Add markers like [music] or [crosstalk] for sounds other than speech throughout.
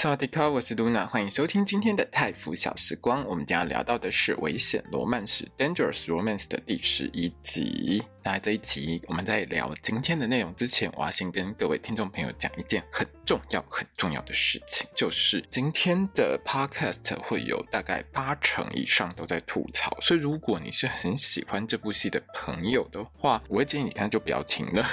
萨瓦迪卡，我是露娜，欢迎收听今天的泰腐小时光。我们将要聊到的是《危险罗曼史》（Dangerous Romance） 的第十一集。那这一集我们在聊今天的内容之前，我要先跟各位听众朋友讲一件很重要、很重要的事情，就是今天的 Podcast 会有大概八成以上都在吐槽，所以如果你是很喜欢这部戏的朋友的话，我会建议你看就不要听了。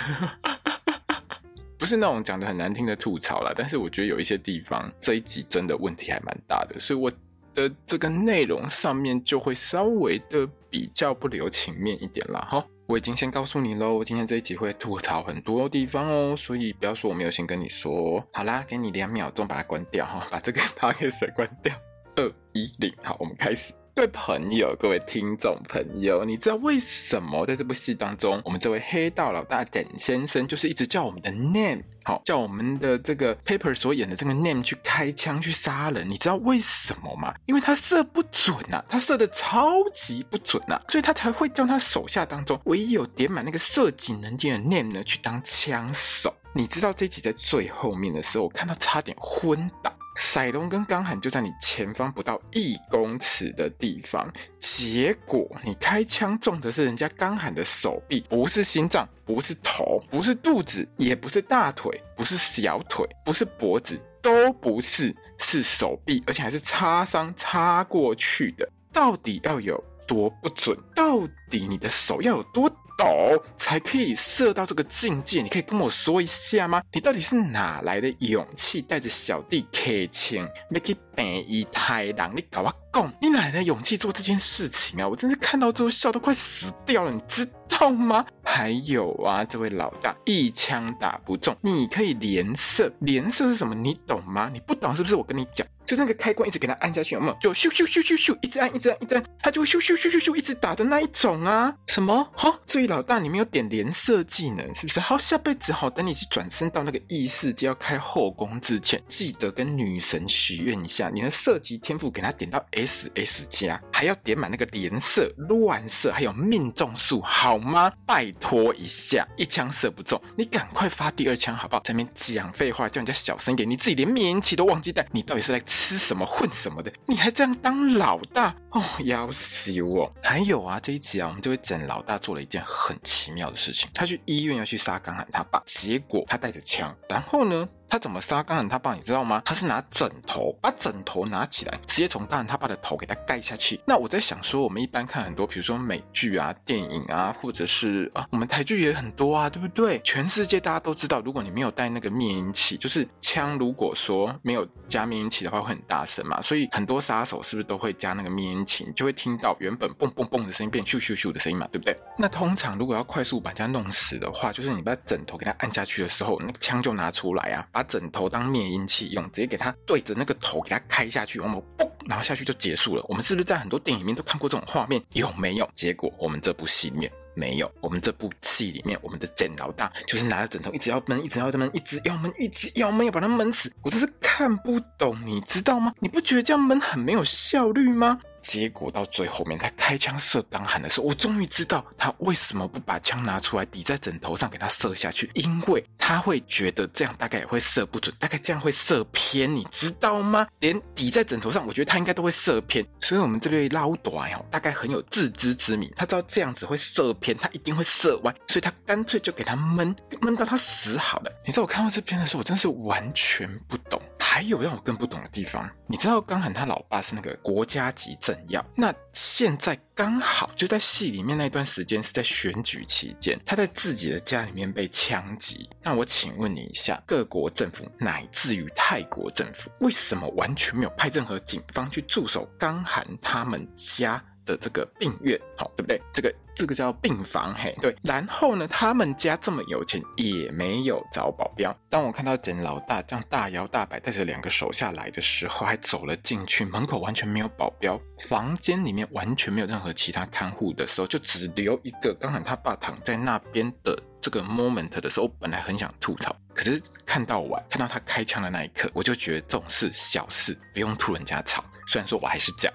不是那种讲的很难听的吐槽啦，但是我觉得有一些地方这一集真的问题还蛮大的，所以我的这个内容上面就会稍微的比较不留情面一点啦。哈，我已经先告诉你喽，今天这一集会吐槽很多地方哦，所以不要说我没有先跟你说。好啦，给你两秒钟把它关掉哈，把这个 [laughs] podcast 关掉。二一零，好，我们开始。各位朋友，各位听众朋友，你知道为什么在这部戏当中，我们这位黑道老大简先生就是一直叫我们的 name，好，叫我们的这个 paper 所演的这个 name 去开枪去杀人？你知道为什么吗？因为他射不准呐、啊，他射的超级不准呐、啊，所以他才会叫他手下当中唯一有点满那个射击能力的 name 呢去当枪手。你知道这集在最后面的时候，我看到差点昏倒。赛隆跟刚罕就在你前方不到一公尺的地方，结果你开枪中的是人家刚罕的手臂，不是心脏，不是头，不是肚子，也不是大腿，不是小腿，不是脖子，都不是，是手臂，而且还是擦伤擦过去的。到底要有多不准？到底你的手要有多？抖才可以射到这个境界，你可以跟我说一下吗？你到底是哪来的勇气，带着小弟 K 青，make 北一太郎，你搞我讲，你哪来的勇气做这件事情啊？我真是看到之后笑都快死掉了，你知道吗？还有啊，这位老大一枪打不中，你可以连射，连射是什么？你懂吗？你不懂是不是？我跟你讲。就那个开关一直给它按下去，有没有？就咻咻咻咻咻，一直按，一直按，一直按，它就会咻咻咻咻咻一直打的那一种啊？什么？好，注意老大，你没有点连射技能，是不是？好，下辈子好，等你去转身到那个异世界要开后宫之前，记得跟女神许愿一下，你的射击天赋给它点到 SS 加，还要点满那个连射、乱射，还有命中数，好吗？拜托一下，一枪射不中，你赶快发第二枪好不好？在那边讲废话，叫人家小声点，你自己连免疫器都忘记带，你到底是来？吃什么混什么的，你还这样当老大哦，要死我！还有啊，这一集啊，我们这位整老大做了一件很奇妙的事情，他去医院要去杀刚喊他爸，结果他带着枪，然后呢？他怎么杀刚罕他爸？你知道吗？他是拿枕头，把枕头拿起来，直接从刚罕他爸的头给他盖下去。那我在想说，我们一般看很多，比如说美剧啊、电影啊，或者是啊，我们台剧也很多啊，对不对？全世界大家都知道，如果你没有带那个灭音器，就是枪，如果说没有加灭音器的话，会很大声嘛。所以很多杀手是不是都会加那个灭音器？你就会听到原本嘣嘣嘣的声音变咻咻咻的声音嘛，对不对？那通常如果要快速把人家弄死的话，就是你把枕头给他按下去的时候，那个枪就拿出来啊。把枕头当灭音器用，直接给他对着那个头给他开下去，我们嘣，然后下去就结束了。我们是不是在很多电影里面都看过这种画面？有没有？结果我们这部戏里面没有。我们这部戏里面，我们的简老大就是拿着枕头一直要闷，一直要闷，一直要闷，一直要闷，要把它闷死。我真是看不懂，你知道吗？你不觉得这样闷很没有效率吗？结果到最后面，他开枪射刚罕的时候，我终于知道他为什么不把枪拿出来抵在枕头上给他射下去，因为他会觉得这样大概也会射不准，大概这样会射偏，你知道吗？[laughs] 连抵在枕头上，我觉得他应该都会射偏。所以我们这边捞短哦，大概很有自知之明，他知道这样子会射偏，他一定会射歪，所以他干脆就给他闷闷到他死好了。你知道我看到这边的时候，我真是完全不懂。还有让我更不懂的地方，你知道刚罕他老爸是那个国家级政要，那现在刚好就在戏里面那段时间是在选举期间，他在自己的家里面被枪击。那我请问你一下，各国政府乃至于泰国政府，为什么完全没有派任何警方去驻守刚罕他们家？的这个病院，好，对不对？这个这个叫病房，嘿，对。然后呢，他们家这么有钱，也没有找保镖。当我看到简老大这样大摇大摆带着两个手下来的时候，还走了进去，门口完全没有保镖，房间里面完全没有任何其他看护的时候，就只留一个刚才他爸躺在那边的这个 moment 的时候，我本来很想吐槽，可是看到完，看到他开枪的那一刻，我就觉得这种事小事，不用吐人家槽。虽然说我还是讲，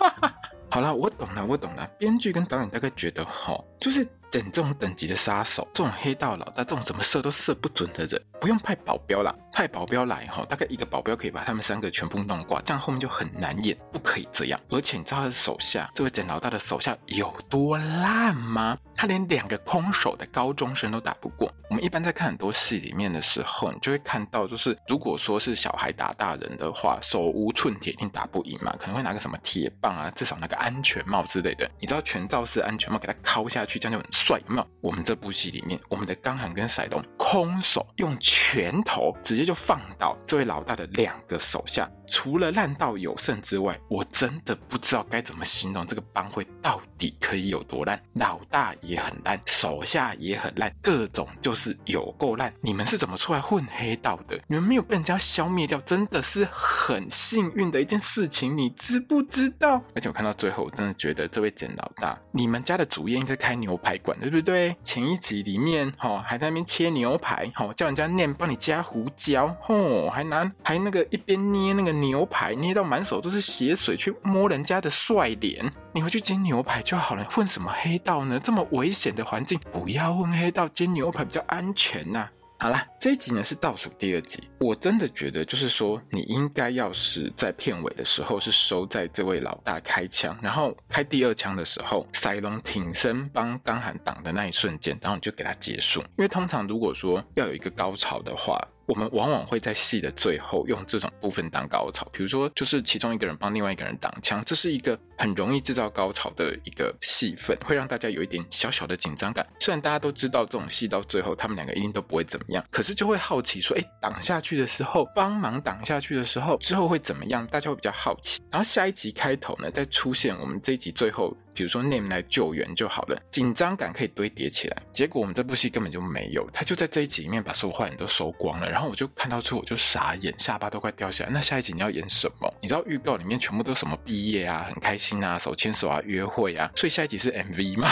[laughs] 好了，我懂了，我懂了。编剧跟导演大概觉得，哦，就是。等这种等级的杀手，这种黑道老大，这种怎么射都射不准的人，不用派保镖啦，派保镖来哈，大概一个保镖可以把他们三个全部弄挂，这样后面就很难演，不可以这样。而且你知道他的手下，这位简老大的手下有多烂吗？他连两个空手的高中生都打不过。我们一般在看很多戏里面的时候，你就会看到，就是如果说是小孩打大人的话，手无寸铁一定打不赢嘛，可能会拿个什么铁棒啊，至少拿个安全帽之类的。你知道全罩式安全帽给他敲下去，这样就很。帅有没有？我们这部戏里面，我们的刚涵跟赛龙空手用拳头直接就放倒这位老大的两个手下，除了烂到有剩之外，我真的不知道该怎么形容这个帮会到底可以有多烂。老大也很烂，手下也很烂，各种就是有够烂。你们是怎么出来混黑道的？你们没有被人家消灭掉，真的是很幸运的一件事情，你知不知道？而且我看到最后，我真的觉得这位简老大，你们家的主业应该开牛排馆。对不对？前一集里面，哈，还在那边切牛排，哈，叫人家念帮你加胡椒，吼，还拿还那个一边捏那个牛排，捏到满手都是血水，去摸人家的帅脸。你回去煎牛排就好了，混什么黑道呢？这么危险的环境，不要混黑道，煎牛排比较安全呐、好啦，这一集呢是倒数第二集，我真的觉得就是说，你应该要是在片尾的时候是收在这位老大开枪，然后开第二枪的时候，赛隆挺身帮刚涵挡的那一瞬间，然后你就给他结束，因为通常如果说要有一个高潮的话。我们往往会在戏的最后用这种部分当高潮，比如说就是其中一个人帮另外一个人挡枪，这是一个很容易制造高潮的一个戏份，会让大家有一点小小的紧张感。虽然大家都知道这种戏到最后他们两个一定都不会怎么样，可是就会好奇说，哎，挡下去的时候，帮忙挡下去的时候，之后会怎么样？大家会比较好奇。然后下一集开头呢，再出现我们这一集最后。比如说 Name 来救援就好了，紧张感可以堆叠起来。结果我们这部戏根本就没有，他就在这一集里面把所有坏人都收光了。然后我就看到之后我就傻眼，下巴都快掉下来。那下一集你要演什么？你知道预告里面全部都什么毕业啊，很开心啊，手牵手啊，约会啊，所以下一集是 MV 吗？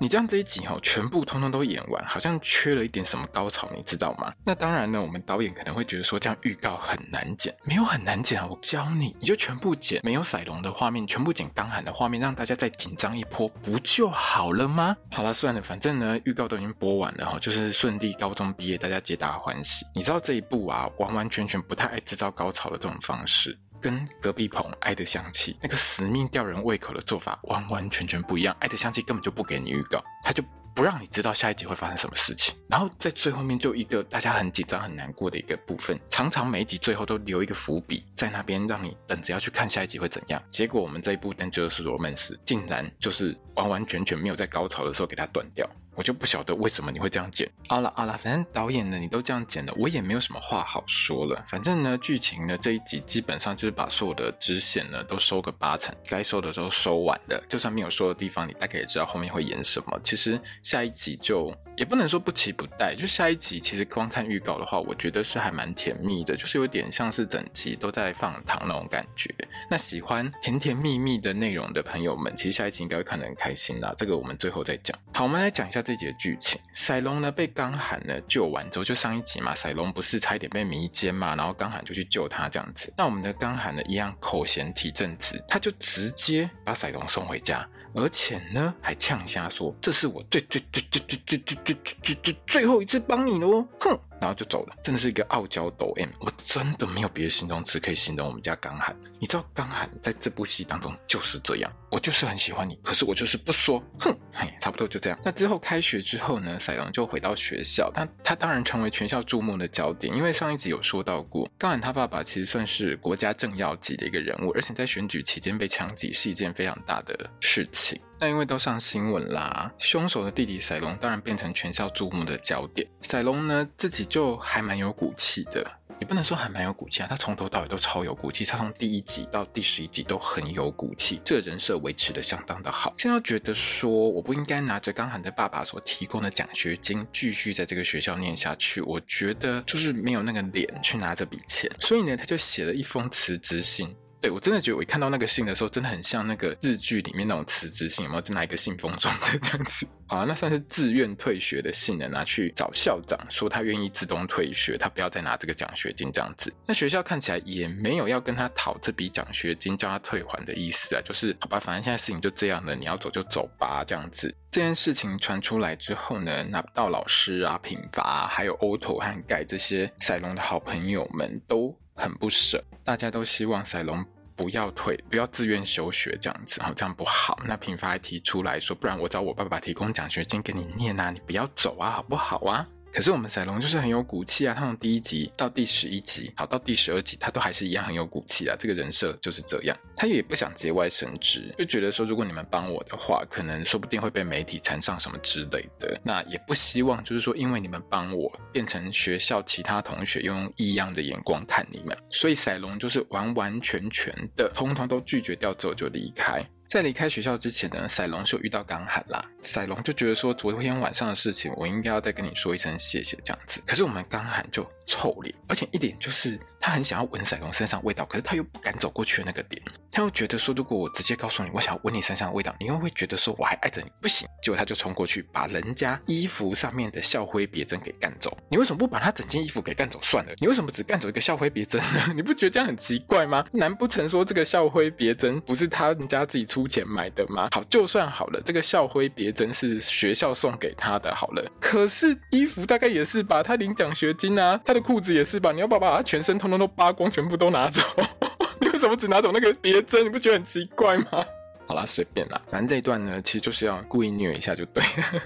你这样这一集哦，全部通通都演完，好像缺了一点什么高潮，你知道吗？那当然呢，我们导演可能会觉得说这样预告很难剪，没有很难剪啊，我教你，你就全部剪没有赛龙的画面，全部剪刚涵的画面，让大家再紧张一波，不就好了吗？好了，算了，反正呢，预告都已经播完了哈，就是顺利高中毕业，大家皆大欢喜。你知道这一部啊，完完全全不太爱制造高潮的这种方式。跟隔壁棚《爱的香气》那个死命吊人胃口的做法完完全全不一样，《爱的香气》根本就不给你预告，他就不让你知道下一集会发生什么事情，然后在最后面就一个大家很紧张很难过的一个部分，常常每一集最后都留一个伏笔在那边，让你等着要去看下一集会怎样。结果我们这一部《Dangerous Romance》竟然就是完完全全没有在高潮的时候给它断掉。我就不晓得为什么你会这样剪。好了好了，反正导演呢，你都这样剪了，我也没有什么话好说了。反正呢，剧情呢这一集基本上就是把所有的支线呢都收个八成，该收的都收完了。就算没有收的地方，你大概也知道后面会演什么。其实下一集就也不能说不期不待，就下一集其实光看预告的话，我觉得是还蛮甜蜜的，就是有点像是整集都在放糖那种感觉。那喜欢甜甜蜜蜜的内容的朋友们，其实下一集应该会看得很开心啦。这个我们最后再讲。好，我们来讲一下。这集的剧情，赛隆呢被刚涵呢救完之后，就上一集嘛，赛隆不是差一点被迷奸嘛，然后刚涵就去救他这样子。那我们的刚涵呢一样口嫌体正直，他就直接把赛隆送回家，而且呢还呛瞎说：“这是我最最最最最最最最最最最后一次帮你了哦，哼！”然后就走了，真的是一个傲娇抖 M，我真的没有别的形容词可以形容我们家刚涵。你知道刚涵在这部戏当中就是这样，我就是很喜欢你，可是我就是不说，哼，嘿，差不多就这样。那之后开学之后呢，赛龙就回到学校，但他当然成为全校注目的焦点，因为上一集有说到过，刚涵他爸爸其实算是国家政要级的一个人物，而且在选举期间被枪击是一件非常大的事情。那因为都上新闻啦，凶手的弟弟赛隆当然变成全校注目的焦点。赛隆呢自己就还蛮有骨气的，也不能说还蛮有骨气啊，他从头到尾都超有骨气，他从第一集到第十一集都很有骨气，这人设维持得相当的好。现在觉得说我不应该拿着刚涵的爸爸所提供的奖学金继续在这个学校念下去，我觉得就是没有那个脸去拿这笔钱，所以呢，他就写了一封辞职信。对，我真的觉得，我一看到那个信的时候，真的很像那个日剧里面那种辞职信，有没有？就拿一个信封装着这样子。好，那算是自愿退学的信呢，拿去找校长说他愿意自动退学，他不要再拿这个奖学金这样子。那学校看起来也没有要跟他讨这笔奖学金叫他退还的意思啊，就是好吧，反正现在事情就这样了，你要走就走吧这样子。这件事情传出来之后呢，拿不到老师啊、品发啊，还有 Otto 和盖这些赛隆的好朋友们都很不舍，大家都希望赛龙不要退，不要自愿休学这样子，好这样不好。那平发还提出来说，不然我找我爸爸提供奖学金给你念啊，你不要走啊，好不好啊？可是我们赛隆就是很有骨气啊，他从第一集到第十一集，好到第十二集，他都还是一样很有骨气啊。这个人设就是这样，他也不想节外生枝，就觉得说如果你们帮我的话，可能说不定会被媒体缠上什么之类的。那也不希望就是说因为你们帮我，变成学校其他同学用异样的眼光看你们，所以赛隆就是完完全全的通通都拒绝掉之后就离开。在离开学校之前呢，赛隆就遇到刚喊啦。赛隆就觉得说，昨天晚上的事情，我应该要再跟你说一声谢谢这样子。可是我们刚喊就臭脸，而且一点就是他很想要闻赛隆身上味道，可是他又不敢走过去的那个点。他又觉得说，如果我直接告诉你我想要闻你身上的味道，你又会觉得说我还爱着你，不行。结果他就冲过去，把人家衣服上面的校徽别针给干走。你为什么不把他整件衣服给干走算了？你为什么只干走一个校徽别针呢？[laughs] 你不觉得这样很奇怪吗？难不成说这个校徽别针不是他人家自己出出钱买的吗？好，就算好了，这个校徽别针是学校送给他的，好了。可是衣服大概也是吧，他领奖学金啊，他的裤子也是吧？你要不要把他全身通通都扒光，全部都拿走？[laughs] 你为什么只拿走那个别针？你不觉得很奇怪吗？好啦，随便啦，反正这一段呢，其实就是要故意虐一下就对了。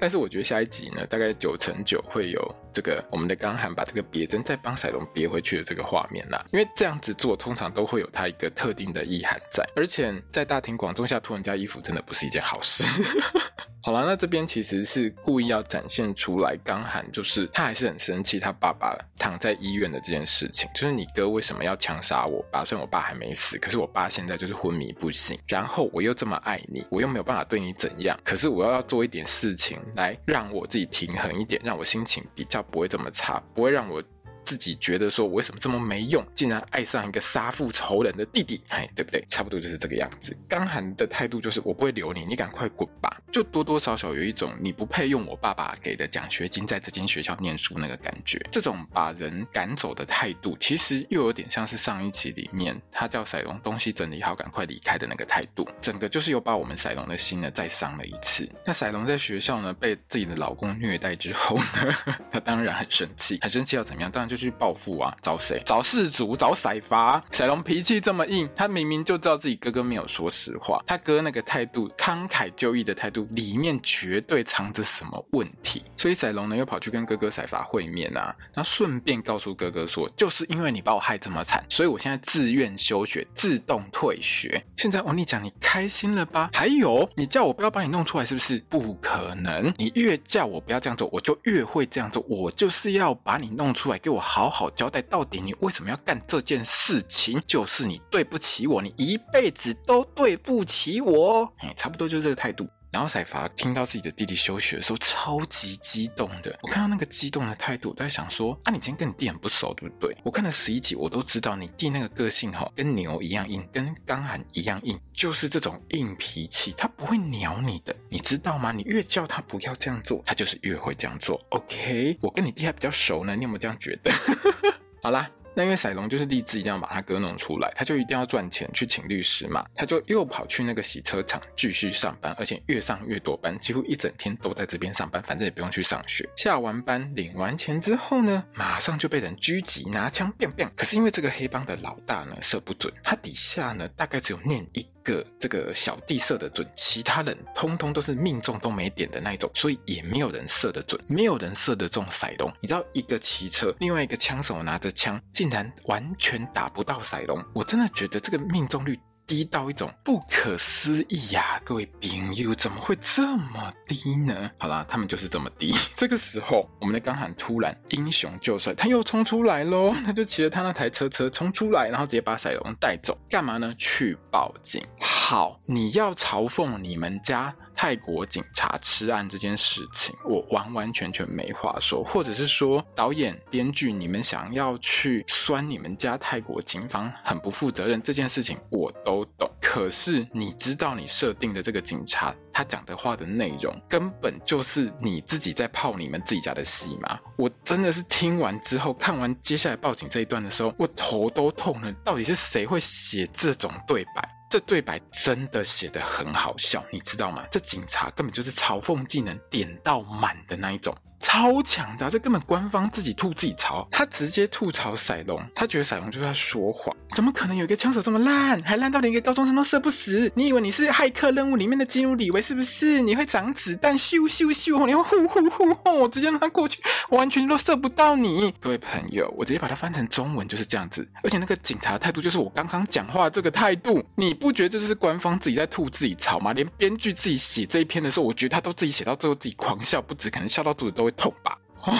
但是我觉得下一集呢，大概九成九会有这个我们的刚涵把这个别针再帮赛隆别回去的这个画面啦，因为这样子做通常都会有它一个特定的意涵在，而且在大庭广众下脱人家衣服真的不是一件好事。[laughs] 好了，那这边其实是故意要展现出来，刚涵就是他还是很生气，他爸爸躺在医院的这件事情，就是你哥为什么要枪杀我爸？虽然我爸还没死，可是我爸现在就是昏迷不醒，然后我又这么爱你，我又没有办法对你怎样，可是我要要做一点事情来让我自己平衡一点，让我心情比较不会这么差，不会让我。自己觉得说，我为什么这么没用，竟然爱上一个杀父仇人的弟弟，嘿，对不对？差不多就是这个样子。刚涵的态度就是，我不会留你，你赶快滚吧。就多多少少有一种你不配用我爸爸给的奖学金在这间学校念书那个感觉。这种把人赶走的态度，其实又有点像是上一集里面他叫赛隆东西整理好，赶快离开的那个态度。整个就是又把我们赛隆的心呢再伤了一次。那赛隆在学校呢被自己的老公虐待之后呢，[laughs] 他当然很生气，很生气要怎么样？当然就。去报复啊！找谁？找世祖？找赛发？赛龙脾气这么硬，他明明就知道自己哥哥没有说实话，他哥那个态度慷慨就义的态度里面绝对藏着什么问题，所以赛龙呢又跑去跟哥哥赛发会面啊，然后顺便告诉哥哥说，就是因为你把我害这么惨，所以我现在自愿休学，自动退学。现在欧尼酱，你开心了吧？还有，你叫我不要把你弄出来，是不是？不可能！你越叫我不要这样做，我就越会这样做。我就是要把你弄出来，给我。好好交代，到底你为什么要干这件事情？就是你对不起我，你一辈子都对不起我。哎，差不多就是这个态度。然后赛发听到自己的弟弟休学的时候，超级激动的。我看到那个激动的态度，都在想说：啊，你今天跟你弟很不熟，对不对？我看了十一集，我都知道你弟那个个性哈，跟牛一样硬，跟刚涵一样硬，就是这种硬脾气，他不会鸟你的，你知道吗？你越叫他不要这样做，他就是越会这样做。OK，我跟你弟还比较熟呢，你有没有这样觉得？[laughs] 好啦。那因为赛隆就是立志一定要把他哥弄出来，他就一定要赚钱去请律师嘛，他就又跑去那个洗车场继续上班，而且越上越多班，几乎一整天都在这边上班，反正也不用去上学。下完班领完钱之后呢，马上就被人狙击，拿枪变变。可是因为这个黑帮的老大呢射不准，他底下呢大概只有念一。个这个小弟射得准，其他人通通都是命中都没点的那一种，所以也没有人射得准，没有人射得中赛隆。你知道一个骑车，另外一个枪手拿着枪，竟然完全打不到赛隆。我真的觉得这个命中率低到一种不可思议呀、各位朋友，怎么会这么低呢？好啦，他们就是这么低。[laughs] 这个时候，我们的钢喊突然英雄救帅，他又冲出来喽！[laughs] 他就骑着他那台车车冲出来，然后直接把赛隆带走。干嘛呢？去报警。好，你要嘲讽你们家。泰国警察吃案这件事情，我完完全全没话说，或者是说导演、编剧，你们想要去酸你们家泰国警方很不负责任这件事情，我都懂。可是你知道你设定的这个警察，他讲的话的内容，根本就是你自己在泡你们自己家的戏吗？我真的是听完之后，看完接下来报警这一段的时候，我头都痛了。到底是谁会写这种对白？这对白真的写得很好笑，你知道吗？这警察根本就是嘲讽技能点到满的那一种。超强的，这根本官方自己吐自己槽，他直接吐槽赛隆，他觉得赛隆就是在说谎，怎么可能有一个枪手这么烂，还烂到连一个高中生都射不死？你以为你是骇客任务里面的基努李维是不是？你会长子弹，咻咻咻，你会呼呼呼呼，我直接让他过去，完全都射不到你。各位朋友，我直接把它翻成中文就是这样子，而且那个警察态度就是我刚刚讲话这个态度，你不觉得这就是官方自己在吐自己槽吗？连编剧自己写这一篇的时候，我觉得他都自己写到最后自己狂笑不止，可能笑到肚子都会。痛吧！啊！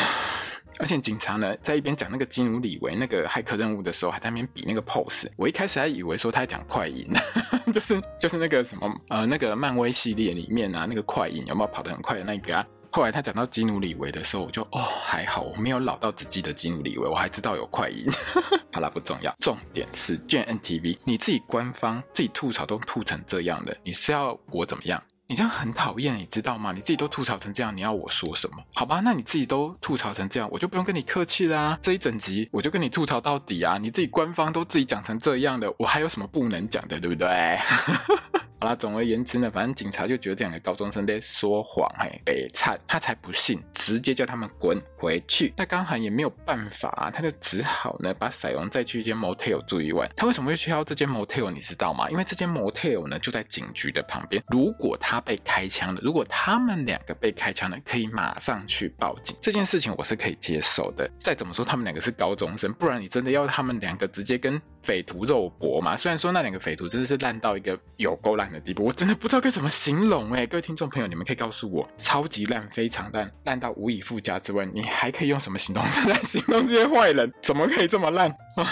而且警察呢，在一边讲那个基努里维那个骇客任务的时候，还在那边比那个 pose。我一开始还以为说他在讲快银，[laughs] 就是就是那个什么呃那个漫威系列里面啊，那个快银有没有跑得很快的那个啊？后来他讲到基努里维的时候，我就哦还好，我没有老到只记得基努里维，我还知道有快银。[laughs] 好了，不重要，重点是 GMMTV，你自己官方自己吐槽都吐成这样了，你是要我怎么样？你这样很讨厌，你知道吗？你自己都吐槽成这样，你要我说什么？好吧，那你自己都吐槽成这样，我就不用跟你客气啦。这一整集我就跟你吐槽到底啊！你自己官方都自己讲成这样的，我还有什么不能讲的，对不对？[laughs] 好啦，总而言之呢，反正警察就觉得这两个高中生在说谎，嘿，北灿，他才不信，直接叫他们滚回去。那刚好也没有办法啊，他就只好呢把赛隆再去一间 motel 住一晚。他为什么会去到这间 motel？你知道吗？因为这间 motel 呢就在警局的旁边。如果他被开枪了，如果他们两个被开枪了，可以马上去报警。这件事情我是可以接受的。再怎么说，他们两个是高中生，不然你真的要他们两个直接跟匪徒肉搏吗？虽然说那两个匪徒真的是烂到一个有够烂。的地步，我真的不知道该怎么形容哎！各位听众朋友，你们可以告诉我，超级烂、非常烂、烂到无以复加之外，你还可以用什么形容词来 [laughs] 形容这些坏人？怎么可以这么烂啊？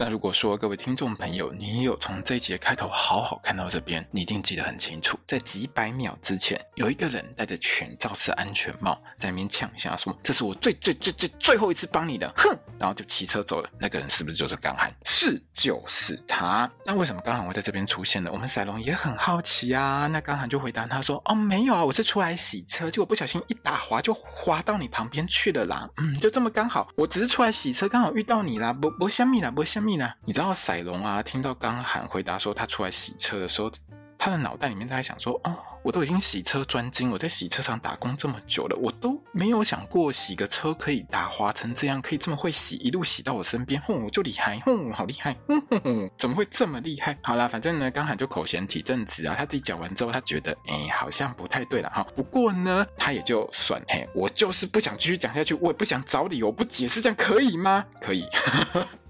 那如果说各位听众朋友，你有从这一集的开头好好看到这边，你一定记得很清楚，在几百秒之前，有一个人戴着全罩式安全帽，在那边呛下说：“这是我最最最最最后一次帮你的。”哼，然后就骑车走了。那个人是不是就是刚涵？是，就是他。那为什么刚涵会在这边出现呢？我们赛隆也很好奇啊。那刚涵就回答他说：“哦，没有啊，我是出来洗车，结果不小心一打滑就滑到你旁边去了啦。嗯，就这么刚好，我只是出来洗车，刚好遇到你啦。不不，虾米啦，不虾米。”你知道赛龙啊，听到刚喊回答说他出来洗车的时候，他的脑袋里面在想说：“哦，我都已经洗车专精，我在洗车场打工这么久了，我都没有想过洗个车可以打滑成这样，可以这么会洗，一路洗到我身边，哼，就厉害，哼，好厉害，哼哼哼，怎么会这么厉害？好啦，反正呢，刚喊就口嫌体正直啊，他自己讲完之后，他觉得哎，好像不太对了哈。不过呢，他也就算，嘿，我就是不想继续讲下去，我也不想找理由不解释，这样可以吗？可以。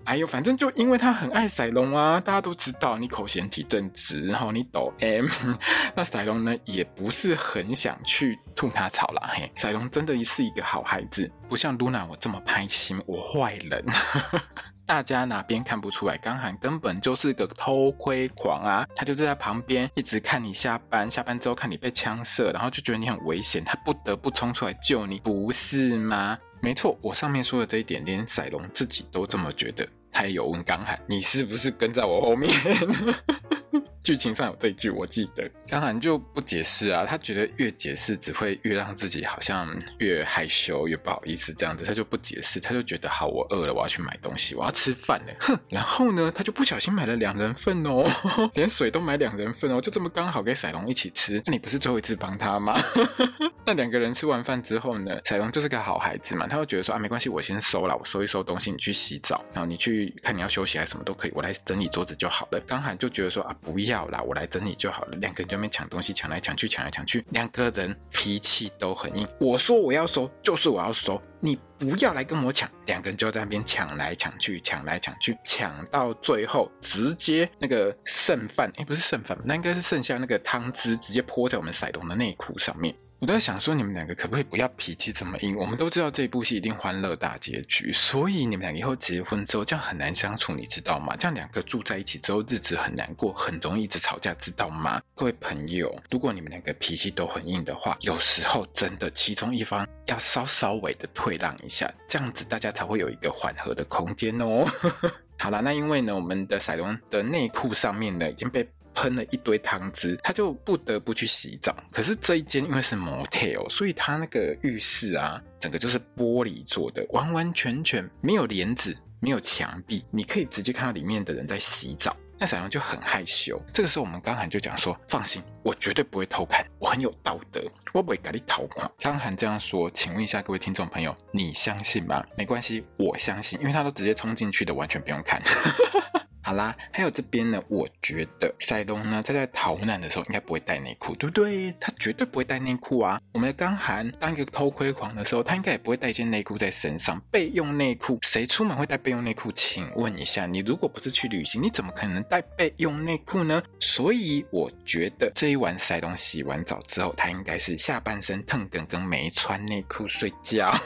哎呦，反正就因为他很爱赛隆啊，大家都知道你口嫌体正直，然后你抖 M，[laughs] 那赛隆呢也不是很想去吐他槽啦。嘿，赛隆真的是一个好孩子，不像露娜我这么拍心，我坏人。[laughs] 大家哪边看不出来？刚涵根本就是个偷窥狂啊！他就在旁边一直看你下班，下班之后看你被枪射，然后就觉得你很危险，他不得不冲出来救你，不是吗？没错，我上面说的这一点，连赛隆自己都这么觉得。还有问刚涵，你是不是跟在我后面？[laughs] 剧情上有这一句，我记得。刚涵就不解释啊，他觉得越解释只会越让自己好像越害羞、越不好意思这样子，他就不解释，他就觉得好，我饿了，我要去买东西，我要吃饭了。哼，然后呢，他就不小心买了两人份哦，[laughs] 连水都买两人份哦，就这么刚好给赛龙一起吃。那你不是最后一次帮他吗？[laughs] 那两个人吃完饭之后呢，彩龙就是个好孩子嘛，他会觉得说啊，没关系，我先收了，我收一收东西，你去洗澡，然后你去看你要休息还是什么都可以，我来整理桌子就好了。刚涵就觉得说啊，不要。好啦，我来整理就好了。两个人在那边抢东西，抢来抢去，抢来抢去，两个人脾气都很硬。我说我要收，就是我要收，你不要来跟我抢。两个人就在那边抢来抢去，抢来抢去，抢到最后直接那个剩饭，哎，不是剩饭，那应该是剩下那个汤汁，直接泼在我们塞东的内裤上面。我都在想说，你们两个可不可以不要脾气这么硬？我们都知道这部戏一定欢乐大结局，所以你们俩以后结婚之后这样很难相处，你知道吗？这样两个住在一起之后，日子很难过，很容易一直吵架，知道吗？各位朋友，如果你们两个脾气都很硬的话，有时候真的其中一方要稍稍微的退让一下，这样子大家才会有一个缓和的空间哦。[laughs] 好了，那因为呢，我们的赛隆的内裤上面呢已经被。喷了一堆汤汁，他就不得不去洗澡。可是这一间因为是 motel，所以他那个浴室啊，整个就是玻璃做的，完完全全没有帘子，没有墙壁，你可以直接看到里面的人在洗澡。那小杨就很害羞。这个时候我们刚涵就讲说：“放心，我绝对不会偷看，我很有道德，我不会给你偷看。”刚涵这样说，请问一下各位听众朋友，你相信吗？没关系，我相信，因为他都直接冲进去的，完全不用看。[laughs] 好啦，还有这边呢，我觉得赛东呢，他在逃难的时候应该不会带内裤，对不对？他绝对不会带内裤啊。我们的刚涵当一个偷窥狂的时候，他应该也不会带一件内裤在身上。备用内裤，谁出门会带备用内裤？请问一下，你如果不是去旅行，你怎么可能带备用内裤呢？所以我觉得这一晚赛东洗完澡之后，他应该是下半身腾腾跟没穿内裤睡觉。[laughs]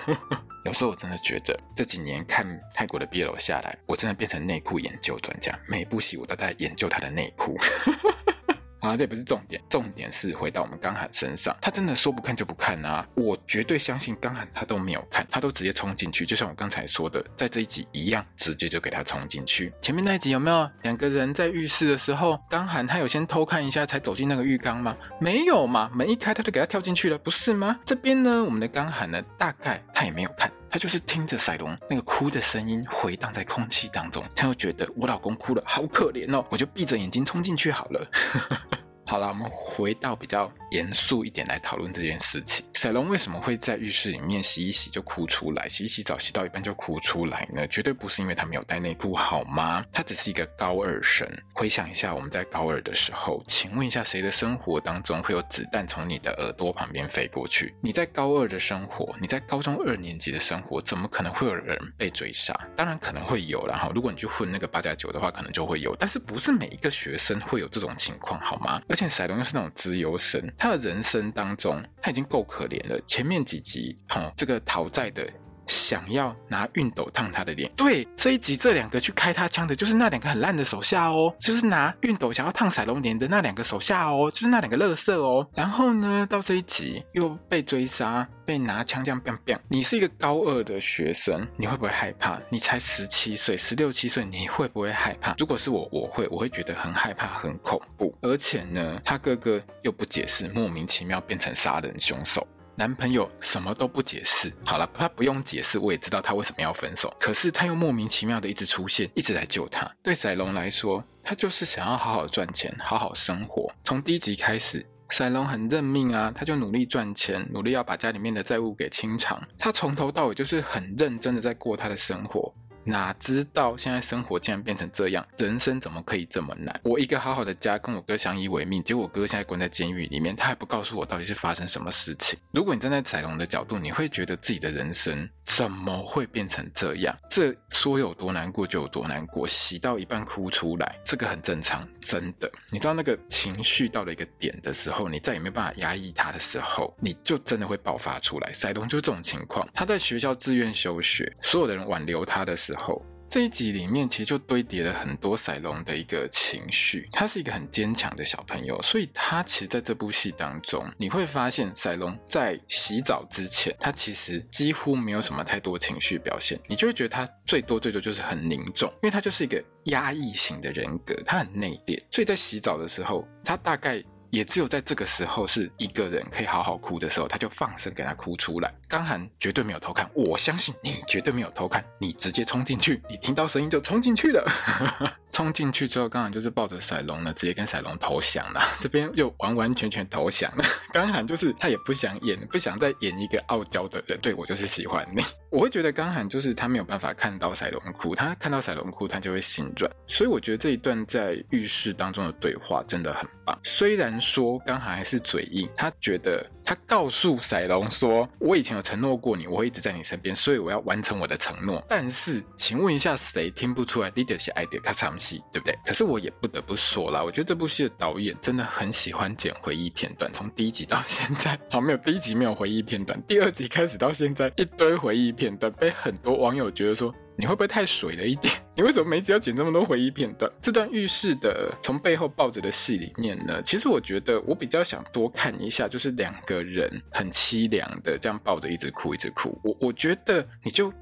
有时候我真的觉得这几年看泰国的 BL 下来，我真的变成内裤研究专家，每部戏我都在研究他的内裤。[laughs] 啊，这也不是重点，重点是回到我们刚涵身上，他真的说不看就不看啊！我绝对相信刚涵他都没有看，他都直接冲进去，就像我刚才说的，在这一集一样，直接就给他冲进去。前面那一集有没有两个人在浴室的时候，刚涵他有先偷看一下才走进那个浴缸吗？没有嘛，门一开他就给他跳进去了，不是吗？这边呢，我们的刚涵呢，大概他也没有看，他就是听着赛隆那个哭的声音回荡在空气当中，他又觉得我老公哭了，好可怜哦，我就闭着眼睛冲进去好了。[laughs] 好了，我们回到比较严肃一点来讨论这件事情。赛隆为什么会在浴室里面洗一洗就哭出来，洗一洗澡洗到一半就哭出来呢？绝对不是因为他没有带内裤，好吗？他只是一个高二生。回想一下，我们在高二的时候，请问一下，谁的生活当中会有子弹从你的耳朵旁边飞过去？你在高二的生活，你在高中二年级的生活，怎么可能会有人被追杀？当然可能会有，然后如果你去混那个八加九的话，可能就会有，但是不是每一个学生会有这种情况，好吗？而且。赛隆又是那种资优生，他的人生当中他已经够可怜了。前面几集，哦，这个讨债的想要拿熨斗烫他的脸，对，这一集这两个去开他枪的，就是那两个很烂的手下哦，就是拿熨斗想要烫彩龙脸的那两个手下哦，就是那两个乐色哦。然后呢，到这一集又被追杀。被拿枪这样 biu biu 你是一个高二的学生，你会不会害怕？你才十七岁，十六七岁，你会不会害怕？如果是我，我会，我会觉得很害怕，很恐怖。而且呢，他哥哥又不解释，莫名其妙变成杀人凶手。男朋友什么都不解释，好了，他不用解释，我也知道他为什么要分手。可是他又莫名其妙的一直出现，一直来救他。对仔龙来说，他就是想要好好赚钱，好好生活。从第一集开始。赛龙很认命啊，他就努力赚钱，努力要把家里面的债务给清偿。他从头到尾就是很认真的在过他的生活。哪知道现在生活竟然变成这样，人生怎么可以这么难？我一个好好的家跟我哥相依为命，结果我哥现在关在监狱里面，他还不告诉我到底是发生什么事情。如果你站在赛隆的角度，你会觉得自己的人生怎么会变成这样？这说有多难过就有多难过，洗到一半哭出来，这个很正常，真的。你知道那个情绪到了一个点的时候，你再也没办法压抑它的时候，你就真的会爆发出来。赛隆就是这种情况，他在学校自愿休学，所有的人挽留他的时。这一集里面其实就堆叠了很多赛隆的一个情绪，他是一个很坚强的小朋友，所以他其实在这部戏当中，你会发现赛隆在洗澡之前，他其实几乎没有什么太多情绪表现，你就会觉得他最多最多就是很凝重，因为他就是一个压抑型的人格，他很内敛，所以在洗澡的时候，他大概。也只有在这个时候是一个人可以好好哭的时候，他就放声给他哭出来。刚涵绝对没有偷看，我相信你绝对没有偷看，你直接冲进去，你听到声音就冲进去了。[laughs] 冲进去之后，刚涵就是抱着赛龙呢，直接跟赛龙投降了。[laughs] 这边就完完全全投降了。刚涵就是他也不想演，不想再演一个傲娇的人。对，我就是喜欢你。我会觉得刚涵就是他没有办法看到赛龙哭，他看到赛龙哭，他就会心软。所以我觉得这一段在浴室当中的对话真的很棒。虽然说刚涵还是嘴硬，他觉得他告诉赛隆说：“我以前有承诺过你，我会一直在你身边，所以我要完成我的承诺。”但是，请问一下，谁听不出来 leader 是爱的他唱戏，对不对？可是我也不得不说啦，我觉得这部戏的导演真的很喜欢剪回忆片段，从第一集到现在，[laughs] 好，没有第一集没有回忆片段，第二集开始到现在一堆回忆片段，被很多网友觉得说，你会不会太水了一点？[laughs] 你为什么每集要剪这么多回忆片段？这段浴室的从背后抱着的戏里面呢，其实我觉得我比较想多看一下，就是两个人很凄凉的这样抱着，一直哭，一直哭。我我觉得你就。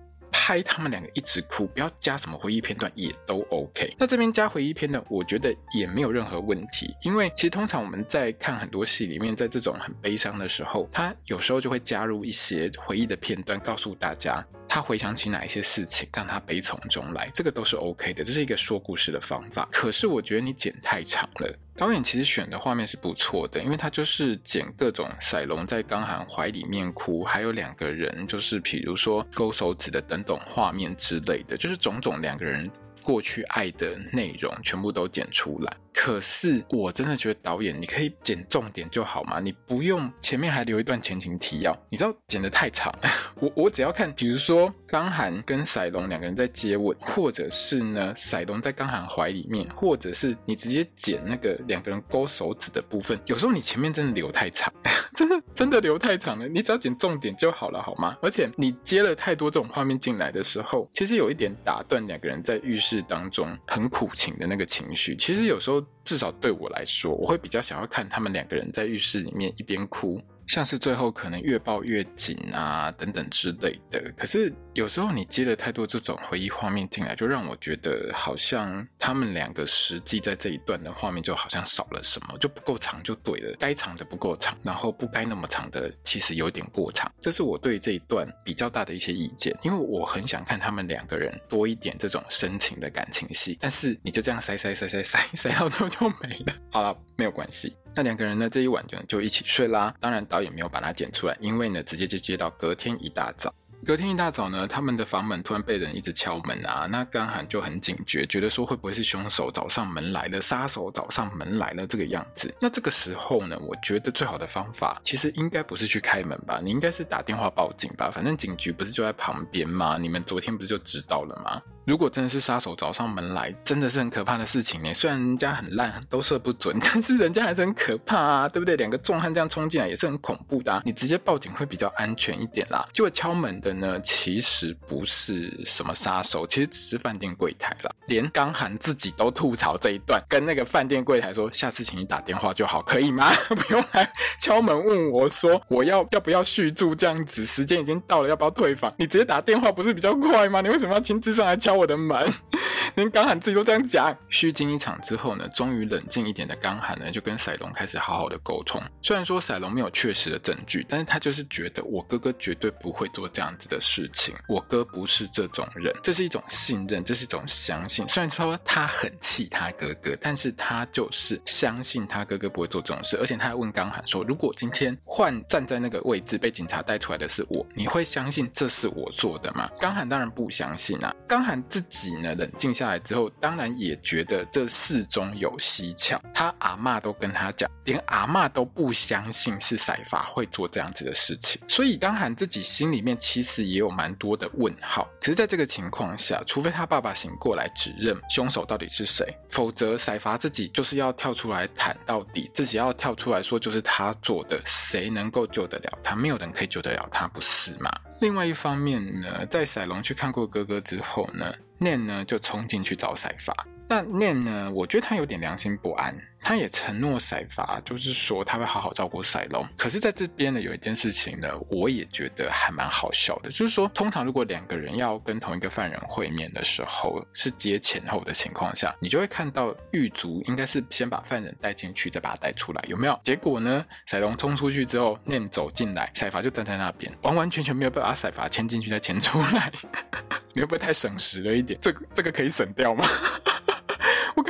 拍他们两个一直哭，不要加什么回忆片段也都 OK。那这边加回忆片段，我觉得也没有任何问题，因为其实通常我们在看很多戏里面，在这种很悲伤的时候，他有时候就会加入一些回忆的片段，告诉大家他回想起哪一些事情，让他悲从中来，这个都是 OK 的，这是一个说故事的方法。可是我觉得你剪太长了。导演其实选的画面是不错的，因为他就是剪各种赛龙在刚寒怀里面哭，还有两个人就是比如说勾手指的等等画面之类的，就是种种两个人。过去爱的内容全部都剪出来，可是我真的觉得导演，你可以剪重点就好嘛，你不用前面还留一段前情提要，你知道剪得太长。[laughs] 我我只要看，比如说刚涵跟赛隆两个人在接吻，或者是呢赛隆在刚涵怀里面，或者是你直接剪那个两个人勾手指的部分，有时候你前面真的留太长，[laughs] 真的真的留太长了，你只要剪重点就好了，好吗？而且你接了太多这种画面进来的时候，其实有一点打断两个人在浴室。当中很苦情的那个情绪，其实有时候至少对我来说，我会比较想要看他们两个人在浴室里面一边哭。像是最后可能越抱越紧啊，等等之类的。可是有时候你接了太多这种回忆画面进来，就让我觉得好像他们两个实际在这一段的画面就好像少了什么，就不够长就对了。该长的不够长，然后不该那么长的其实有点过长。这是我对这一段比较大的一些意见，因为我很想看他们两个人多一点这种深情的感情戏，但是你就这样塞塞塞塞塞塞到最后就没了。好了，没有关系。那两个人呢，这一晚就就一起睡啦。当然导演没有把它剪出来，因为呢直接就接到隔天一大早。隔天一大早呢，他们的房门突然被人一直敲门啊。那刚涵就很警觉，觉得说会不会是凶手找上门来了，杀手找上门来了这个样子。那这个时候呢，我觉得最好的方法其实应该不是去开门吧，你应该是打电话报警吧。反正警局不是就在旁边吗？你们昨天不是就知道了吗？如果真的是杀手找上门来，真的是很可怕的事情呢。虽然人家很烂，都射不准，[laughs] 但是人家还是很可怕啊，对不对？两个壮汉这样冲进来也是很恐怖的啊。你直接报警会比较安全一点啦。结果敲门的呢，其实不是什么杀手，其实只是饭店柜台啦。连刚涵自己都吐槽这一段，跟那个饭店柜台说：“下次请你打电话就好，可以吗？[laughs] 不用来敲门问我说我要要不要续住这样子，时间已经到了，要不要退房？你直接打电话不是比较快吗？你为什么要亲自上来敲？”敲我的门，[laughs] 连刚喊自己都这样讲。虚惊一场之后呢，终于冷静一点的刚喊呢，就跟赛隆开始好好的沟通。虽然说赛隆没有确实的证据，但是他就是觉得我哥哥绝对不会做这样子的事情。我哥不是这种人，这是一种信任，这是一种相信。虽然说他很气他哥哥，但是他就是相信他哥哥不会做这种事。而且他还问刚喊说：“如果今天换站在那个位置被警察带出来的是我，你会相信这是我做的吗？”刚喊当然不相信啊。刚喊自己呢，冷静下来之后，当然也觉得这事中有蹊跷。他阿嬷都跟他讲，连阿嬷都不相信是赛法会做这样子的事情。所以当然自己心里面其实也有蛮多的问号。可是在这个情况下，除非他爸爸醒过来指认凶手到底是谁，否则赛法自己就是要跳出来谈到底，自己要跳出来说就是他做的，谁能够救得了他？没有人可以救得了他，不是吗？另外一方面呢，在赛龙去看过哥哥之后呢念呢就冲进去找赛发。那念呢，我觉得他有点良心不安。他也承诺赛法，就是说他会好好照顾赛龙。可是在这边呢，有一件事情呢，我也觉得还蛮好笑的，就是说，通常如果两个人要跟同一个犯人会面的时候，是接前后的情况下，你就会看到狱卒应该是先把犯人带进去，再把他带出来，有没有？结果呢，赛龙冲出去之后念走进来，赛法就站在那边，完完全全没有办法把赛法牵进去再牵出来。[laughs] 你会不会太省时了一点？这个这个可以省掉吗？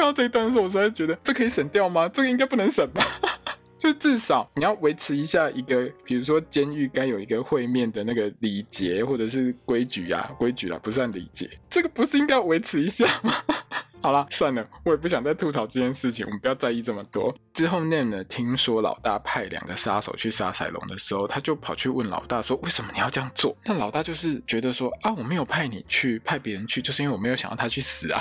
看到这一段的时候，我实在觉得这可以省掉吗？这个应该不能省吧？[laughs] 就至少你要维持一下一个，比如说监狱该有一个会面的那个礼节或者是规矩啊，规矩啦，不算礼节，这个不是应该要维持一下吗？[laughs] 好了，算了，我也不想再吐槽这件事情，我们不要在意这么多。之后 Nem 呢，听说老大派两个杀手去杀赛隆的时候，他就跑去问老大说：“为什么你要这样做？”那老大就是觉得说：“啊，我没有派你去，派别人去，就是因为我没有想要他去死啊。”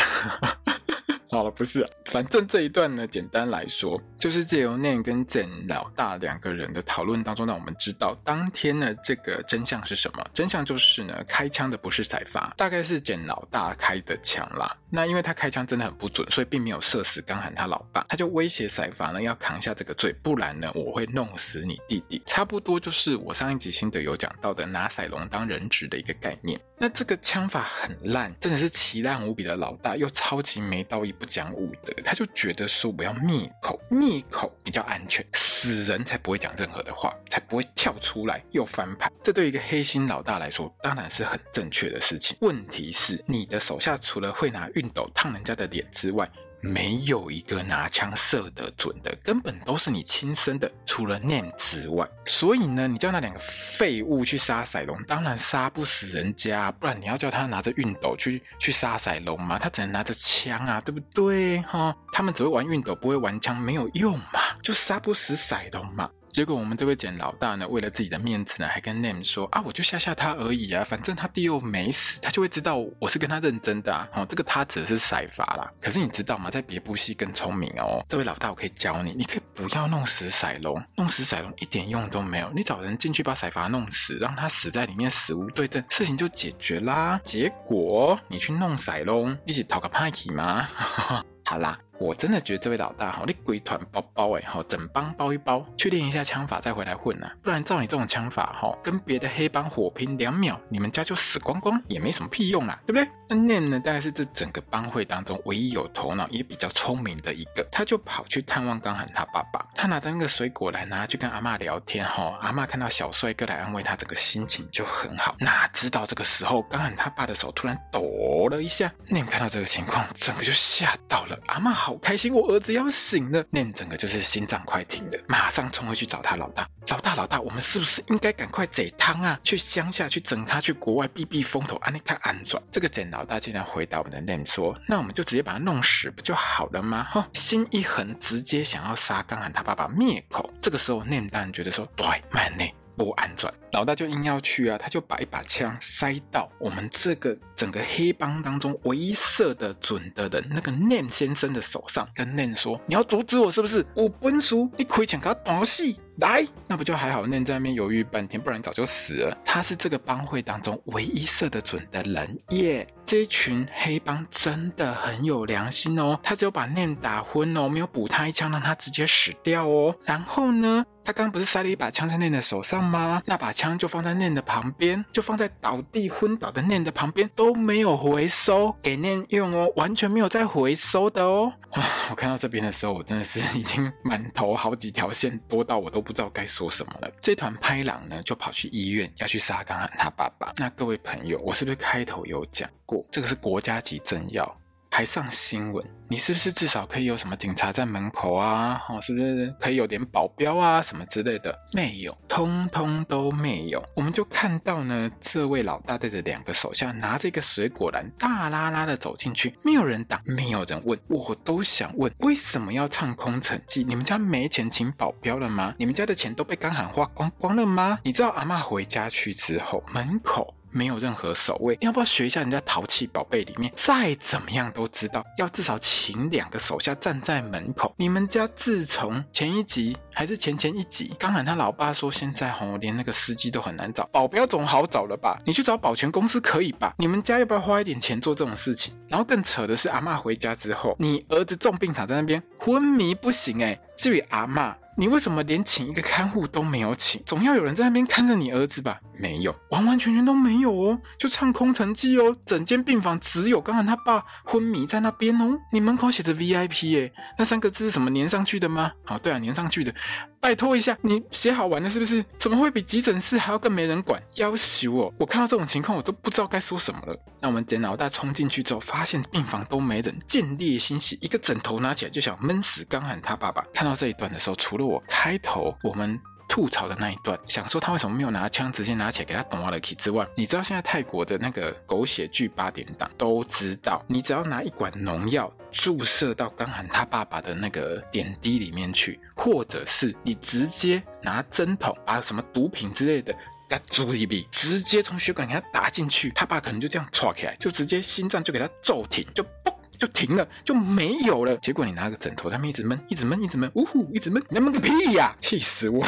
[laughs] 好了，不是、反正这一段呢，简单来说，就是借由 Nem 跟 Zen 老大两个人的讨论当中，让我们知道当天呢这个真相是什么。真相就是呢，开枪的不是赛发，大概是 Zen 老大开的枪啦。那因为他开枪真的很不准，所以并没有射死刚喊他老爸，他就威胁赛发呢要扛下这个罪，不然呢我会弄死你弟弟。差不多就是我上一集心得有讲到的拿赛龙当人质的一个概念。那这个枪法很烂，真的是奇烂无比的老大，又超级没道义。不讲武德，他就觉得说我要灭口，灭口比较安全，死人才不会讲任何的话，才不会跳出来又翻盘。这对一个黑心老大来说，当然是很正确的事情。问题是，你的手下除了会拿熨斗烫人家的脸之外，没有一个拿枪射得准的，根本都是你亲生的，除了念之外。所以呢，你叫那两个废物去杀赛隆，当然杀不死人家，不然你要叫他拿着熨斗去去杀赛隆嘛，他只能拿着枪啊，对不对？哈，他们只会玩熨斗，不会玩枪，没有用嘛，就杀不死赛隆嘛。结果我们这位简老大呢，为了自己的面子呢，还跟 Name 说啊，我就吓吓他而已啊，反正他弟又没死，他就会知道我是跟他认真的啊。哦，这个他指的是赛发啦。可是你知道吗？在别部戏更聪明哦。这位老大，我可以教你，你可以不要弄死赛龙，弄死赛龙一点用都没有。你找人进去把赛发弄死，让他死在里面死无对证，事情就解决啦。结果你去弄赛龙，一起讨个派气吗？[laughs] 好啦。我真的觉得这位老大哈，你鬼团包包哎哈，整帮包一包，去练一下枪法再回来混呐、啊，不然照你这种枪法哈，跟别的黑帮火拼两秒，你们家就死光光，也没什么屁用啦，对不对？那 Nem 呢，大概是这整个帮会当中唯一有头脑也比较聪明的一个，他就跑去探望刚喊他爸爸，他拿着那个水果篮拿，去跟阿嬷聊天哈，阿嬷看到小帅哥来安慰他，整个心情就很好。哪知道这个时候，刚喊他爸的手突然抖了一下，Nem 看到这个情况，整个就吓到了，阿嬷好。好开心，我儿子要醒了。念整个就是心脏快停了，马上冲回去找他老大。老大，老大，我们是不是应该赶快贼汤啊？去乡下去整他，去国外避避风头，安利看安转。这个简老大竟然回答我们的念说：“那我们就直接把他弄死不就好了吗？”哈，心一横，直接想要杀刚喊他爸爸灭口。这个时候，Nem 当然觉得说：“对，慢内。”不安转，老大就硬要去啊！他就把一把枪塞到我们这个整个黑帮当中唯一射得准的人那个 Nem 先生的手上，跟 Nem 说：“你要阻止我是不是？我本书你亏钱给他打死。”来，那不就还好？Nem 在那边犹豫半天，不然早就死了。他是这个帮会当中唯一射得准的人耶。Yeah, 这一群黑帮真的很有良心哦，他只有把 Nem 打昏哦，没有补他一枪，让他直接死掉哦。然后呢，他刚不是塞了一把枪在念的手上吗？那把枪就放在念的旁边，就放在倒地昏倒的念的旁边，都没有回收给念用哦，完全没有再回收的哦。[sighs] 我看到这边的时候，我真的是已经满头好几条线，多到我都不知道该说什么了。这团拍狼呢，就跑去医院要去杀刚喊他爸爸。那各位朋友，我是不是开头有讲过，这个是国家级政要？还上新闻，你是不是至少可以有什么警察在门口啊？哦，是不是可以有点保镖啊什么之类的？没有，通通都没有。我们就看到呢，这位老大带着两个手下，拿着一个水果篮，大拉拉的走进去，没有人挡，没有人问。我都想问，为什么要唱空城计？你们家没钱请保镖了吗？你们家的钱都被刚喊花光光了吗？你知道阿嬷回家去之后，门口。没有任何守卫，你要不要学一下人家淘气宝贝里面？再怎么样都知道，要至少请两个手下站在门口。你们家自从前一集还是前前一集，刚喊他老爸说现在吼连那个司机都很难找，保镖总好找了吧？你去找保全公司可以吧？你们家要不要花一点钱做这种事情？然后更扯的是，阿嬷回家之后，你儿子重病躺在那边昏迷不醒，哎，至于阿妈。你为什么连请一个看护都没有请？总要有人在那边看着你儿子吧？没有，完完全全都没有哦，就唱空城计哦。整间病房只有刚刚他爸昏迷在那边哦。你门口写着 VIP 耶，那三个字是什么粘上去的吗？好，对啊，粘上去的。拜托一下，你写好玩的是不是？怎么会比急诊室还要更没人管？要求我，我看到这种情况，我都不知道该说什么了。那我们点老大冲进去之后，发现病房都没人，见猎心喜，一个枕头拿起来就想闷死刚喊他爸爸。看到这一段的时候，除了我开头我们。吐槽的那一段，想说他为什么没有拿枪直接拿起来给他捅了 key 之外，你知道现在泰国的那个狗血剧八点档都知道，你只要拿一管农药注射到刚喊他爸爸的那个点滴里面去，或者是你直接拿针筒把什么毒品之类的给他注一笔，直接从血管给他打进去，他爸可能就这样戳起来，就直接心脏就给他骤停，就嘣。就停了，就没有了。结果你拿个枕头，他们一直闷，一直闷，一直闷，呜呼，一直闷，你闷个屁呀！气死我！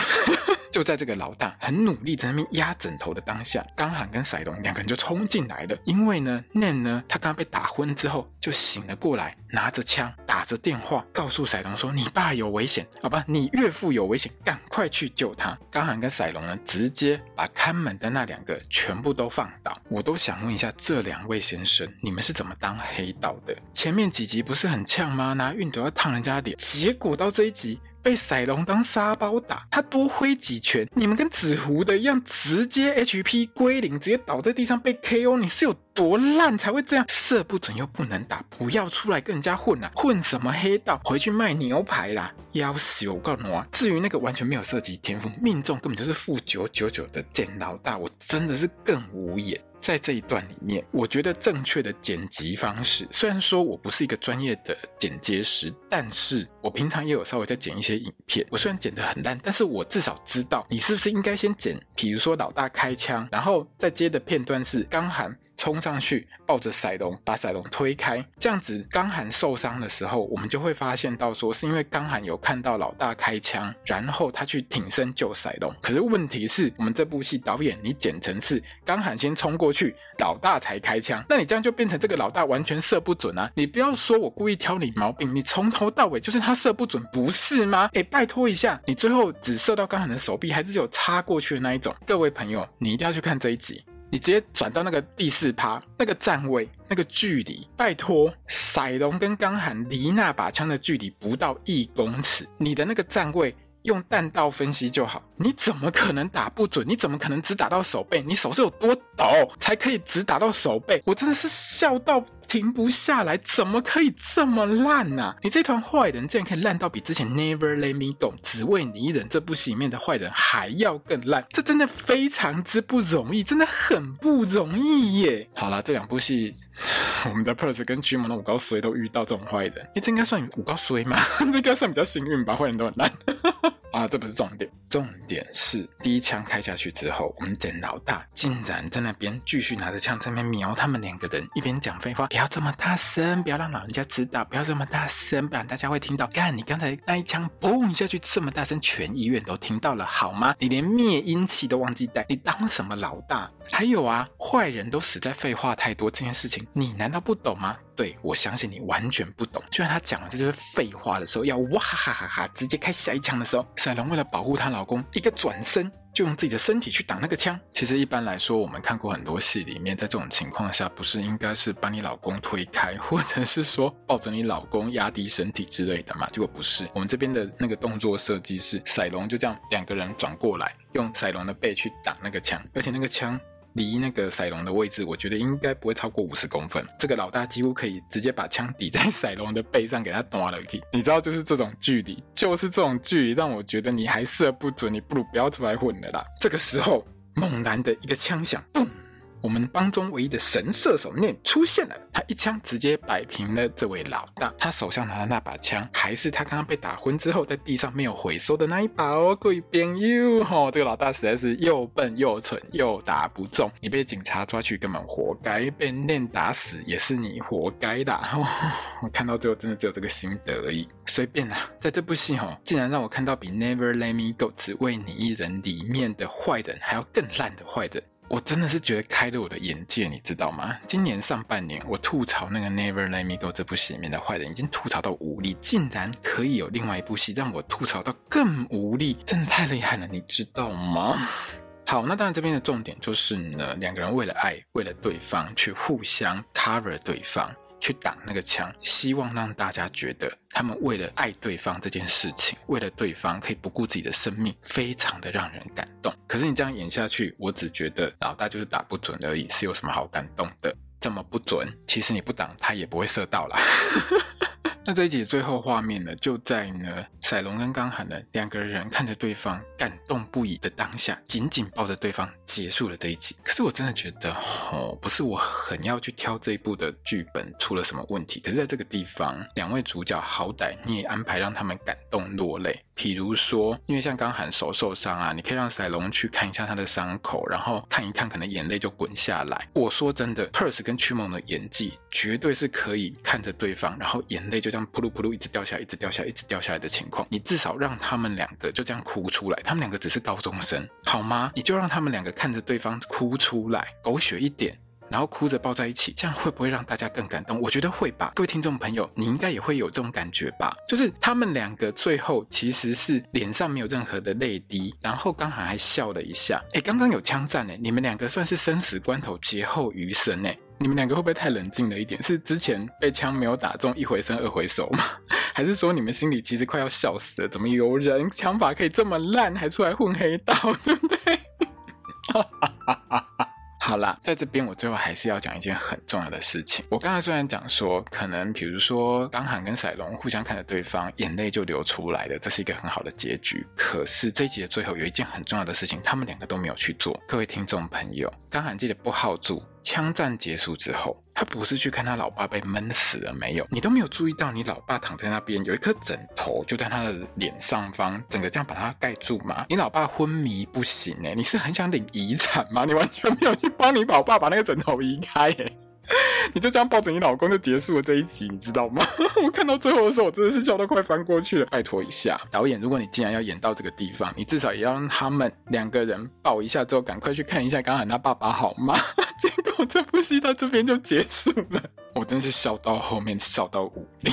就在这个老大很努力在那边压枕头的当下，刚喊跟赛龙两个人就冲进来了。因为呢，Nan 呢，他刚刚被打昏之后就醒了过来，拿着枪打着电话告诉赛龙说：“你爸有危险，好吧，你岳父有危险，赶快去救他。”刚喊跟赛龙呢，直接把看门的那两个全部都放倒。我都想问一下这两位先生，你们是怎么当黑道的？前面几集不是很呛吗？拿熨斗要烫人家脸，结果到这一集。被赛龙当沙包打，他多挥几拳，你们跟纸糊的一样，直接 HP 归零，直接倒在地上被 KO。你是有多烂才会这样？射不准又不能打，不要出来跟人家混了，混什么黑道？回去卖牛排啦！要死！我告诉你啊，至于那个完全没有射击天赋，命中根本就是负九九九的简老大，我真的是更无言。在这一段里面，我觉得正确的剪辑方式，虽然说我不是一个专业的剪接师，但是我平常也有稍微在剪一些影片。我虽然剪得很烂，但是我至少知道你是不是应该先剪，比如说老大开枪，然后再接的片段是刚喊。冲上去抱着赛龙，把赛龙推开，这样子刚喊受伤的时候，我们就会发现到说，是因为刚喊有看到老大开枪，然后他去挺身救赛龙。可是问题是我们这部戏导演你剪成是刚喊先冲过去，老大才开枪，那你这样就变成这个老大完全射不准啊！你不要说我故意挑你毛病，你从头到尾就是他射不准，不是吗？哎，拜托一下，你最后只射到刚喊的手臂，还是有插过去的那一种？各位朋友，你一定要去看这一集。你直接转到那个第四趴，那个站位，那个距离，拜托，塞隆跟刚喊离那把枪的距离不到一公尺，你的那个站位用弹道分析就好，你怎么可能打不准？你怎么可能只打到手背？你手是有多抖才可以只打到手背？我真的是笑到。停不下来，怎么可以这么烂呢、啊？你这团坏人竟然可以烂到比之前 Never Let Me Go 只为你一人这部戏里面的坏人还要更烂，这真的非常之不容易，真的很不容易耶。好了，这两部戏，[laughs] 我们的 p e r s 跟 Jim 的五高衰都遇到这种坏人，你这应该算五高衰吗？[laughs] 这应该算比较幸运吧？坏人都很烂。啊，这不是重点，重点是第一枪开下去之后，我们简老大竟然在那边继续拿着枪在那边瞄他们两个人，一边讲废话，不要这么大声，不要让老人家知道，不要这么大声，不然大家会听到。干，你刚才那一枪嘣一下去这么大声，全医院都听到了，好吗？你连灭音器都忘记带，你当什么老大？还有啊，坏人都死在废话太多这件事情，你难道不懂吗？对，我相信你完全不懂。就在他讲完这就是废话的时候，要哇哈哈哈哈直接开下一枪的时候，赛龙为了保护她老公，一个转身就用自己的身体去挡那个枪。其实一般来说，我们看过很多戏里面，在这种情况下，不是应该是把你老公推开，或者是说抱着你老公压低身体之类的嘛？结果不是，我们这边的那个动作设计是赛龙就这样两个人转过来，用赛龙的背去挡那个枪，而且那个枪。离那个塞龙的位置，我觉得应该不会超过五十公分。这个老大几乎可以直接把枪抵在塞龙的背上，给他断了。你知道，就是这种距离，就是这种距离，让我觉得你还射不准，你不如不要出来混了啦。这个时候，猛然的一个枪响，嘣！我们帮中唯一的神射手念出现了，他一枪直接摆平了这位老大。他手上拿的那把枪，还是他刚刚被打昏之后在地上没有回收的那一把哦。各位朋友，哈，这个老大实在是又笨又蠢又打不中。你被警察抓去根本活该，被念打死也是你活该的。我 [laughs] 看到最后真的只有这个心得而已。随便啦，在这部戏哈，竟然让我看到比 Never Let Me Go 只为你一人里面的坏人还要更烂的坏人。我真的是觉得开了我的眼界，你知道吗？今年上半年，我吐槽那个《Never Let Me Go》这部戏里面的坏人，已经吐槽到无力，竟然可以有另外一部戏让我吐槽到更无力，真的太厉害了，你知道吗？[laughs] 好，那当然这边的重点就是呢，两个人为了爱，为了对方，去互相 cover 对方。去挡那个枪，希望让大家觉得他们为了爱对方这件事情，为了对方可以不顾自己的生命，非常的让人感动。可是你这样演下去，我只觉得老大就是打不准而已，是有什么好感动的？这么不准，其实你不挡他也不会射到啦。[laughs] 那这一集的最后画面呢，就在呢，赛隆跟刚罕呢两个人看着对方感动不已的当下，紧紧抱着对方，结束了这一集。可是我真的觉得，哦，不是我很要去挑这一部的剧本出了什么问题。可是在这个地方，两位主角好歹你也安排让他们感动落泪。比如说，因为像刚喊手受伤啊，你可以让赛隆去看一下他的伤口，然后看一看，可能眼泪就滚下来。我说真的 perse 跟曲蒙的演技绝对是可以看着对方，然后眼泪就这样噗噜噗噜一直掉下来，一直掉下来，一直掉下来的情况。你至少让他们两个就这样哭出来。他们两个只是高中生，好吗？你就让他们两个看着对方哭出来，狗血一点。然后哭着抱在一起，这样会不会让大家更感动？我觉得会吧。各位听众朋友，你应该也会有这种感觉吧？就是他们两个最后其实是脸上没有任何的泪滴，然后刚好还笑了一下。哎，刚刚有枪战哎，你们两个算是生死关头劫后余生哎，你们两个会不会太冷静了一点？是之前被枪没有打中，一回生二回熟吗？[laughs] 还是说你们心里其实快要笑死了？怎么有人枪法可以这么烂，还出来混黑道，对不对？哈哈哈哈哈。好啦，在这边我最后还是要讲一件很重要的事情。我刚才虽然讲说，可能比如说刚罕跟赛龙互相看着对方，眼泪就流出来了，这是一个很好的结局。可是这一集的最后有一件很重要的事情，他们两个都没有去做。各位听众朋友，刚罕记得不好住。枪战结束之后，他不是去看他老爸被闷死了没有？你都没有注意到，你老爸躺在那边，有一颗枕头就在他的脸上方，整个这样把他盖住吗？你老爸昏迷不醒诶，你是很想领遗产吗？你完全没有去帮你老爸把那个枕头移开诶。[laughs] 你就这样抱着你老公就结束了这一集，你知道吗？[laughs] 我看到最后的时候，我真的是笑到快翻过去了。拜托一下，导演，如果你既然要演到这个地方，你至少也要让他们两个人抱一下之后，赶快去看一下刚喊他爸爸好吗？[laughs] 结果这部戏到这边就结束了，我真是笑到后面笑到无力。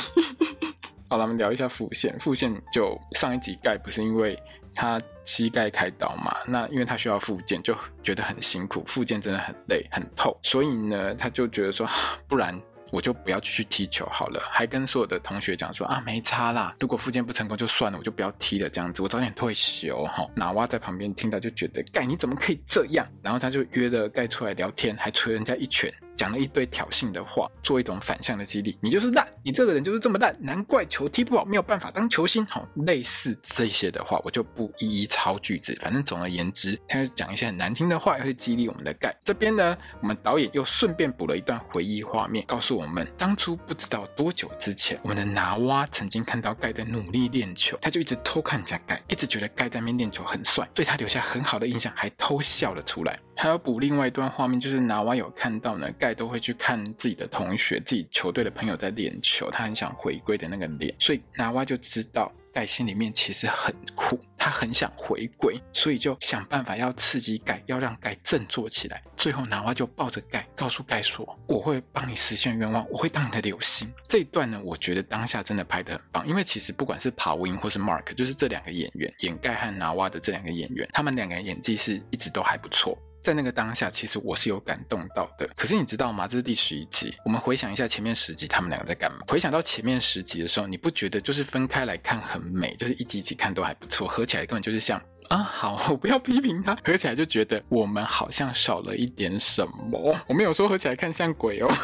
好了，我们聊一下副线。副线就上一集盖不是因为。他膝盖开刀嘛，那因为他需要复健，就觉得很辛苦，复健真的很累很痛，所以呢，他就觉得说，不然我就不要继续踢球好了，还跟所有的同学讲说啊，没差啦，如果复健不成功就算了，我就不要踢了，这样子，我早点退休哈。拿蛙在旁边听到就觉得，盖你怎么可以这样？然后他就约了盖出来聊天，还捶人家一拳。讲了一堆挑衅的话，做一种反向的激励。你就是烂，你这个人就是这么烂，难怪球踢不好，没有办法当球星。好，类似这些的话，我就不一一抄句子。反正总而言之，他就讲一些很难听的话，要去激励我们的盖。这边呢，我们导演又顺便补了一段回忆画面，告诉我们当初不知道多久之前，我们的拿蛙曾经看到盖在努力练球，他就一直偷看人家盖，一直觉得盖在那边练球很帅，对他留下很好的印象，还偷笑了出来。还要补另外一段画面，就是拿蛙有看到呢，盖都会去看自己的同学、自己球队的朋友在练球，他很想回归的那个脸，所以拿蛙就知道盖心里面其实很苦，他很想回归，所以就想办法要刺激盖，要让盖振作起来。最后拿蛙就抱着盖，告诉盖说：“我会帮你实现愿望，我会当你的流星。”这一段呢，我觉得当下真的拍得很棒，因为其实不管是 Pawin 或是 Mark，就是这两个演员演盖和拿蛙的这两个演员，他们两个人演技是一直都还不错。在那个当下，其实我是有感动到的。可是你知道吗？这是第十一集，我们回想一下前面十集，他们两个在干嘛？回想到前面十集的时候，你不觉得就是分开来看很美，就是一集一集看都还不错，合起来根本就是像啊，好，我不要批评他，合起来就觉得我们好像少了一点什么。我没有说合起来看像鬼哦。[laughs]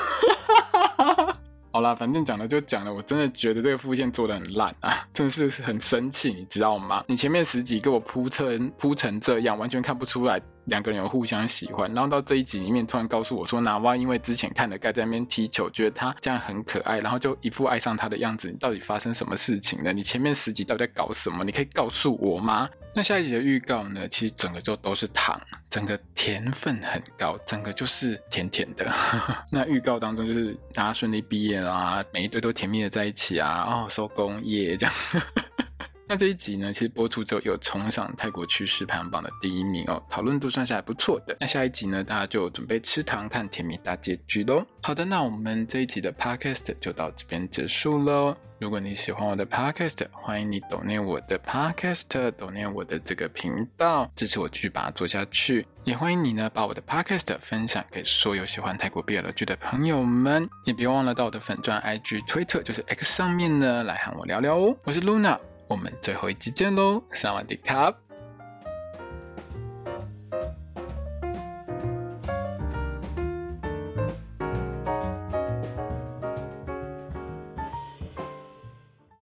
好啦，反正讲了就讲了，我真的觉得这个副线做的很烂啊，真的是很生气，你知道吗？你前面十集给我铺成铺成这样，完全看不出来两个人有互相喜欢，然后到这一集里面突然告诉我说，娜娃因为之前看了盖在那边踢球，觉得他这样很可爱，然后就一副爱上他的样子，你到底发生什么事情呢？你前面十集到底在搞什么？你可以告诉我吗？那下一集的预告呢？其实整个就都是糖，整个甜分很高，整个就是甜甜的。[laughs] 那预告当中就是大家顺利毕业啦，每一对都甜蜜的在一起啊，哦，收工耶这样。那这一集呢，其实播出之后又冲上泰国趋势排行榜的第一名哦，讨论度算是还不错的。那下一集呢，大家就准备吃糖看甜蜜大结局喽。好的，那我们这一集的 podcast 就到这边结束喽。如果你喜欢我的 podcast，欢迎你订阅我的 podcast，donate 我的这个频道，支持我继续把它做下去。也欢迎你呢，把我的 podcast 分享给所有喜欢泰国 BL 剧的朋友们。也别忘了到我的粉钻 IG、Twitter，就是 X 上面呢，来和我聊聊哦。我是 Luna。我们最后一集见喽，萨瓦迪卡。